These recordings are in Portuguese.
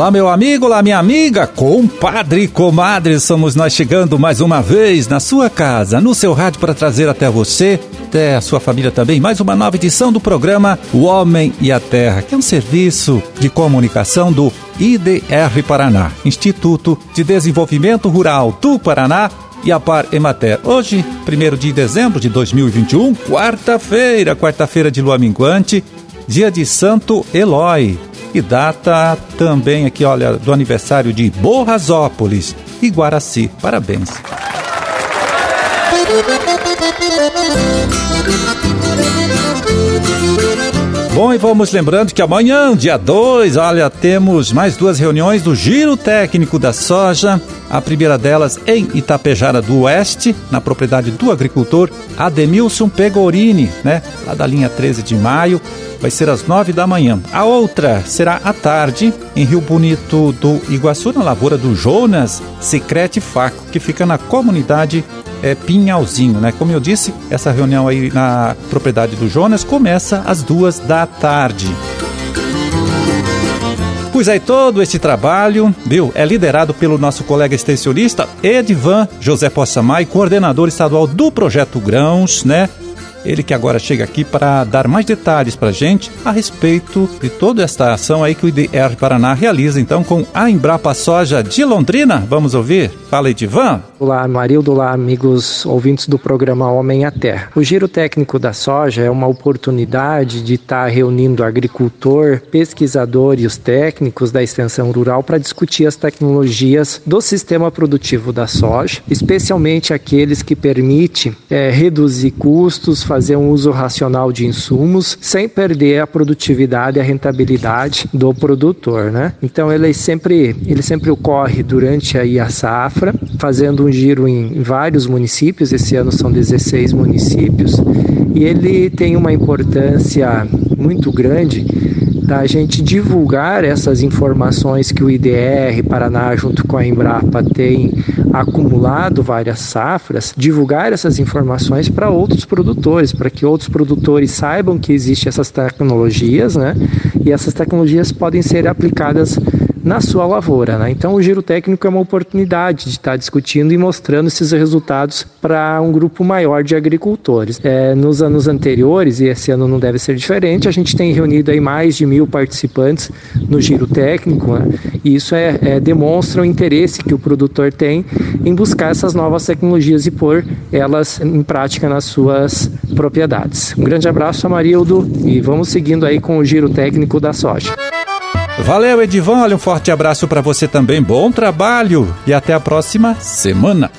Olá, meu amigo, olá, minha amiga, compadre e comadre, somos nós chegando mais uma vez na sua casa, no seu rádio, para trazer até você, até a sua família também, mais uma nova edição do programa O Homem e a Terra, que é um serviço de comunicação do IDR Paraná, Instituto de Desenvolvimento Rural do Paraná e a Par Emater. Hoje, 1 de dezembro de 2021, quarta-feira, quarta-feira de lua minguante, dia de Santo Eloy e data também aqui, olha, do aniversário de Borrasópolis e Guaraci. Parabéns. Bom, e vamos lembrando que amanhã, dia 2, olha, temos mais duas reuniões do Giro Técnico da Soja. A primeira delas em Itapejara do Oeste, na propriedade do agricultor Ademilson Pegorini, né? Lá da linha 13 de maio vai ser às nove da manhã. A outra será à tarde, em Rio Bonito do Iguaçu, na lavoura do Jonas Secrete Faco, que fica na comunidade é, Pinhalzinho, né? Como eu disse, essa reunião aí na propriedade do Jonas começa às duas da tarde. Pois aí, todo esse trabalho, viu, é liderado pelo nosso colega extensionista Edvan José Possamay, coordenador estadual do Projeto Grãos, né? Ele que agora chega aqui para dar mais detalhes para a gente a respeito de toda esta ação aí que o IDR Paraná realiza então com a Embrapa Soja de Londrina. Vamos ouvir? Fala, Edivan. Olá, Marildo. Olá, amigos ouvintes do programa Homem à Terra. O Giro Técnico da Soja é uma oportunidade de estar reunindo agricultor, pesquisador e os técnicos da extensão rural para discutir as tecnologias do sistema produtivo da soja, especialmente aqueles que permitem é, reduzir custos, fazer um uso racional de insumos, sem perder a produtividade e a rentabilidade do produtor, né? Então ele sempre, ele sempre ocorre durante aí a safra, fazendo um giro em vários municípios, esse ano são 16 municípios, e ele tem uma importância muito grande da gente divulgar essas informações que o IDR Paraná, junto com a Embrapa, tem acumulado várias safras, divulgar essas informações para outros produtores, para que outros produtores saibam que existem essas tecnologias, né? E essas tecnologias podem ser aplicadas na sua lavoura. Né? Então, o giro técnico é uma oportunidade de estar discutindo e mostrando esses resultados para um grupo maior de agricultores. É, nos anos anteriores, e esse ano não deve ser diferente, a gente tem reunido aí mais de mil participantes no giro técnico, né? e isso é, é, demonstra o interesse que o produtor tem em buscar essas novas tecnologias e pôr elas em prática nas suas propriedades. Um grande abraço, Amarildo, e vamos seguindo aí com o giro técnico da soja. Valeu, Edivan. Olha, um forte abraço para você também. Bom trabalho e até a próxima semana.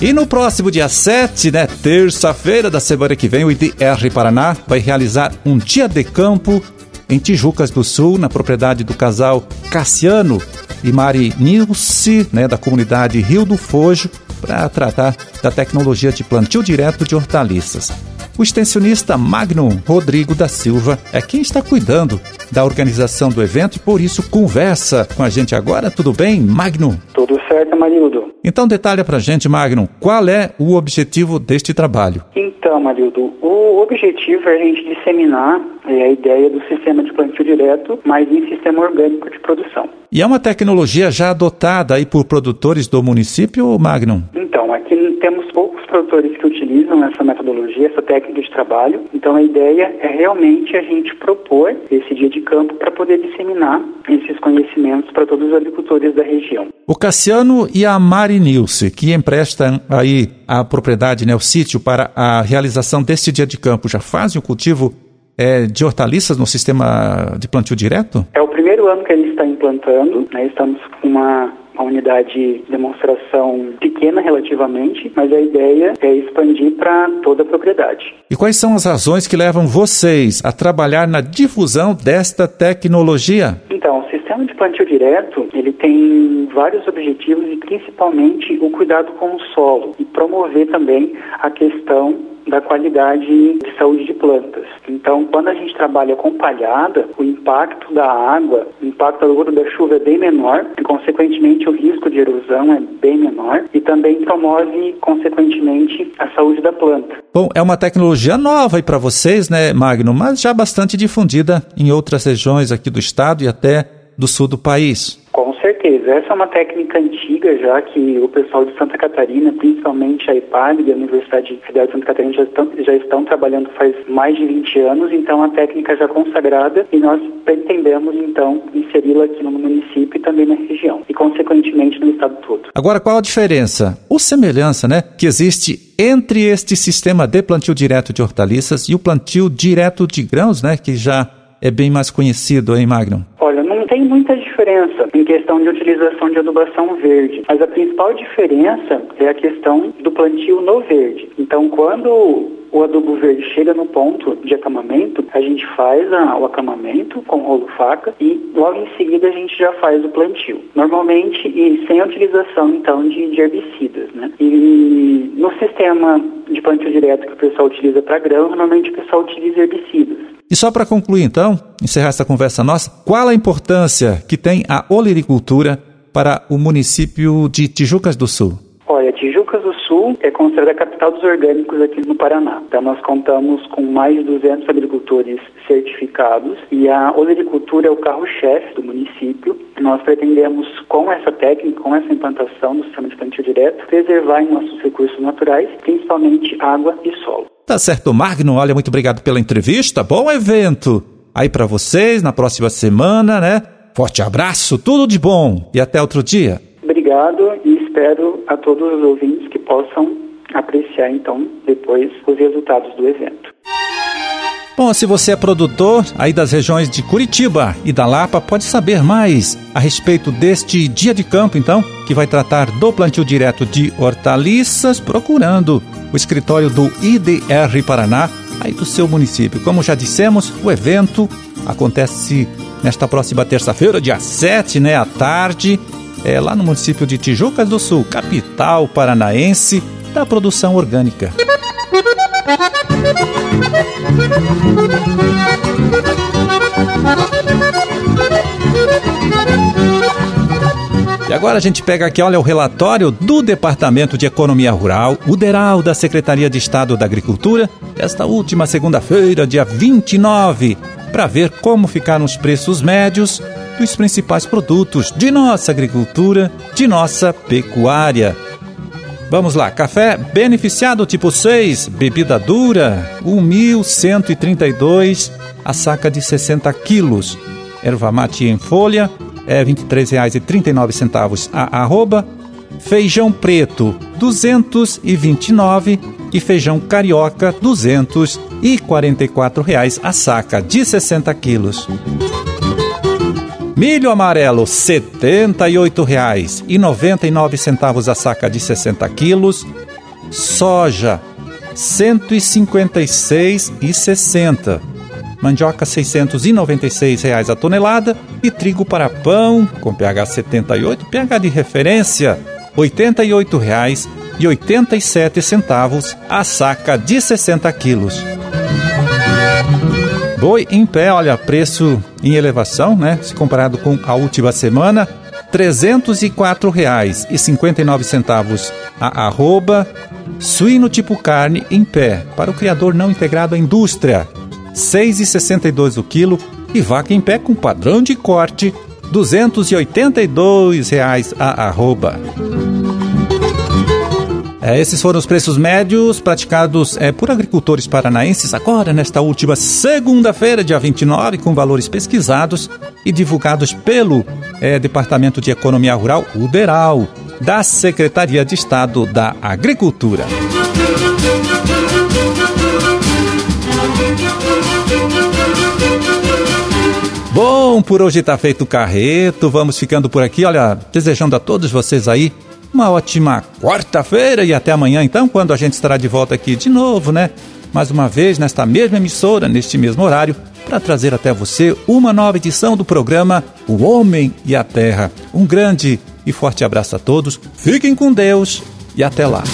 E no próximo dia 7, né, terça-feira da semana que vem, o IDR Paraná vai realizar um dia de campo em Tijucas do Sul, na propriedade do casal Cassiano e Mari Nilce, né, da comunidade Rio do Fojo, para tratar da tecnologia de plantio direto de hortaliças. O extensionista Magnum Rodrigo da Silva é quem está cuidando da organização do evento e por isso conversa com a gente agora. Tudo bem, Magnum? Tudo certo, Marildo. Então detalhe para a gente, Magnum, qual é o objetivo deste trabalho? Então, Marildo, o objetivo é a gente disseminar é, a ideia do sistema de plantio direto, mas em sistema orgânico de produção. E é uma tecnologia já adotada aí por produtores do município, Magnum? Então, aqui temos poucos produtores que utilizam essa metodologia, essa técnica de trabalho. Então, a ideia é realmente a gente propor esse dia de campo para poder disseminar esses conhecimentos para todos os agricultores da região. O Cassiano e a Mari Nilce, que emprestam aí a propriedade, né, o sítio para a realização deste dia de campo, já fazem o cultivo é, de hortaliças no sistema de plantio direto? É o primeiro ano que gente está implantando, né? estamos com uma, uma unidade de demonstração pequena relativamente, mas a ideia é expandir para toda a propriedade. E quais são as razões que levam vocês a trabalhar na difusão desta tecnologia? Então, o sistema de plantio direto, ele tem vários objetivos e principalmente o cuidado com o solo e promover também a questão da qualidade de saúde de plantas. Então, quando a gente trabalha com palhada, o impacto da água, o impacto da da chuva é bem menor e, consequentemente, o risco de erosão é bem menor e também promove, consequentemente, a saúde da planta. Bom, é uma tecnologia nova aí para vocês, né, Magno, mas já bastante difundida em outras regiões aqui do estado e até do sul do país. Com certeza. Essa é uma técnica antiga já que o pessoal de Santa Catarina, principalmente a IPAG e a Universidade Federal de Santa Catarina já estão, já estão trabalhando faz mais de 20 anos, então a técnica já consagrada e nós pretendemos então inseri-la aqui no município e também na região e consequentemente no estado todo. Agora qual a diferença ou semelhança, né, que existe entre este sistema de plantio direto de hortaliças e o plantio direto de grãos, né, que já é bem mais conhecido, hein, Magnum? Olha, não tem muita diferença em questão de utilização de adubação verde, mas a principal diferença é a questão do plantio no verde. Então, quando o adubo verde chega no ponto de acamamento, a gente faz a, o acamamento com rolo faca e logo em seguida a gente já faz o plantio. Normalmente e sem a utilização então de, de herbicidas, né? E no sistema de plantio direto que o pessoal utiliza para grão, normalmente o pessoal utiliza herbicidas. E só para concluir, então, encerrar essa conversa nossa, qual a importância que tem a olericultura para o município de Tijucas do Sul? Olha, Tijucas do Sul é considerada a capital dos orgânicos aqui no Paraná. Então, nós contamos com mais de 200 agricultores certificados e a olericultura é o carro-chefe do município. Nós pretendemos, com essa técnica, com essa implantação do sistema de plantio direto, preservar nossos recursos naturais, principalmente água e solo. Tá certo, Magno. Olha, muito obrigado pela entrevista. Bom evento aí para vocês na próxima semana, né? Forte abraço, tudo de bom e até outro dia. Obrigado e espero a todos os ouvintes que possam apreciar então depois os resultados do evento. Bom, se você é produtor aí das regiões de Curitiba e da Lapa, pode saber mais a respeito deste dia de campo, então, que vai tratar do plantio direto de hortaliças, procurando o escritório do IDR Paraná, aí do seu município. Como já dissemos, o evento acontece nesta próxima terça-feira, dia 7, né, à tarde, é lá no município de Tijucas do Sul, capital paranaense da produção orgânica. E agora a gente pega aqui, olha, o relatório do Departamento de Economia Rural, o DERAL da Secretaria de Estado da Agricultura, esta última segunda-feira, dia 29, para ver como ficaram os preços médios dos principais produtos de nossa agricultura, de nossa pecuária. Vamos lá, café beneficiado tipo 6, bebida dura, 1.132, a saca de 60 quilos. Erva mate em folha, é R$ 23,39 a arroba. Feijão preto, 229 e feijão carioca, 244 reais a saca de 60 quilos. Milho amarelo, R$ 78,99 a saca de 60 quilos. Soja, R$ 156,60. Mandioca, 696 reais a tonelada. E trigo para pão, com pH 78, pH de referência, R$ 88,87 a saca de 60 quilos. Boi em pé, olha, preço em elevação, né? Se comparado com a última semana, R$ 304,59 a arroba. Suíno tipo carne em pé, para o criador não integrado à indústria, 6,62 o quilo. E vaca em pé com padrão de corte, 282 reais a arroba. É, esses foram os preços médios praticados é, por agricultores paranaenses agora, nesta última segunda-feira, dia 29, com valores pesquisados e divulgados pelo é, Departamento de Economia Rural, o da Secretaria de Estado da Agricultura. Bom, por hoje está feito o carreto. Vamos ficando por aqui. Olha, desejando a todos vocês aí uma ótima quarta-feira e até amanhã, então, quando a gente estará de volta aqui de novo, né? Mais uma vez, nesta mesma emissora, neste mesmo horário, para trazer até você uma nova edição do programa O Homem e a Terra. Um grande e forte abraço a todos, fiquem com Deus e até lá.